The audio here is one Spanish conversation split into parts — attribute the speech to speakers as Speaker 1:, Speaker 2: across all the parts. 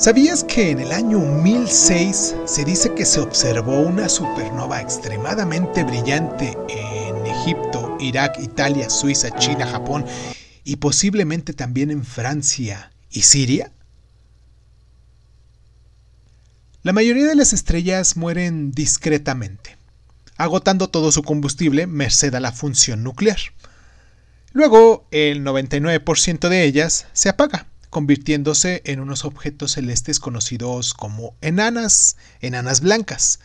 Speaker 1: ¿Sabías que en el año 1006 se dice que se observó una supernova extremadamente brillante en Egipto, Irak, Italia, Suiza, China, Japón y posiblemente también en Francia y Siria? La mayoría de las estrellas mueren discretamente, agotando todo su combustible merced a la función nuclear. Luego, el 99% de ellas se apaga convirtiéndose en unos objetos celestes conocidos como enanas, enanas blancas.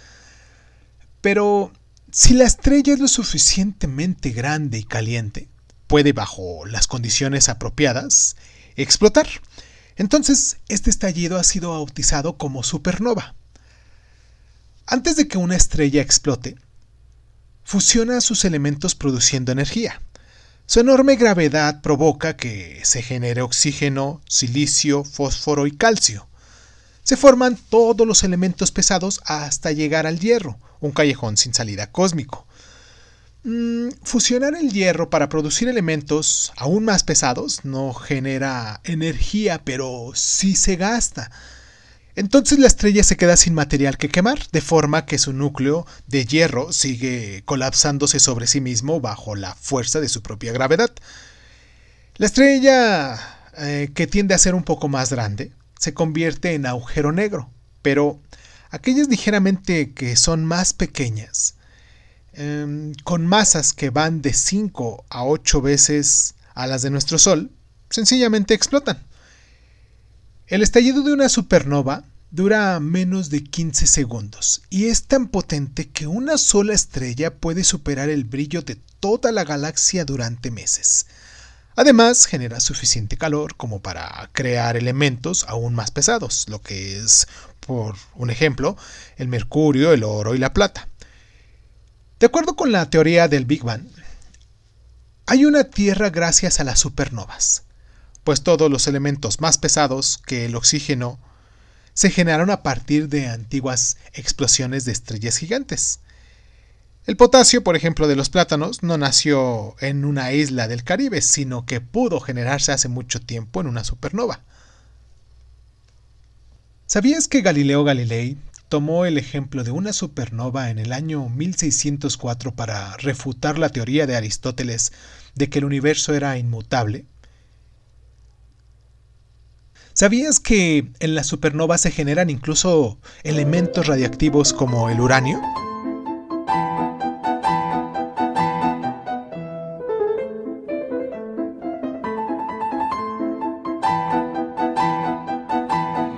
Speaker 1: Pero si la estrella es lo suficientemente grande y caliente, puede, bajo las condiciones apropiadas, explotar. Entonces, este estallido ha sido bautizado como supernova. Antes de que una estrella explote, fusiona sus elementos produciendo energía. Su enorme gravedad provoca que se genere oxígeno, silicio, fósforo y calcio. Se forman todos los elementos pesados hasta llegar al hierro, un callejón sin salida cósmico. Mm, fusionar el hierro para producir elementos aún más pesados no genera energía, pero sí se gasta. Entonces la estrella se queda sin material que quemar, de forma que su núcleo de hierro sigue colapsándose sobre sí mismo bajo la fuerza de su propia gravedad. La estrella, eh, que tiende a ser un poco más grande, se convierte en agujero negro, pero aquellas ligeramente que son más pequeñas, em, con masas que van de 5 a 8 veces a las de nuestro Sol, sencillamente explotan. El estallido de una supernova dura menos de 15 segundos y es tan potente que una sola estrella puede superar el brillo de toda la galaxia durante meses. Además, genera suficiente calor como para crear elementos aún más pesados, lo que es, por un ejemplo, el mercurio, el oro y la plata. De acuerdo con la teoría del Big Bang, hay una Tierra gracias a las supernovas pues todos los elementos más pesados que el oxígeno se generaron a partir de antiguas explosiones de estrellas gigantes. El potasio, por ejemplo, de los plátanos no nació en una isla del Caribe, sino que pudo generarse hace mucho tiempo en una supernova. ¿Sabías que Galileo Galilei tomó el ejemplo de una supernova en el año 1604 para refutar la teoría de Aristóteles de que el universo era inmutable? ¿Sabías que en las supernovas se generan incluso elementos radiactivos como el uranio?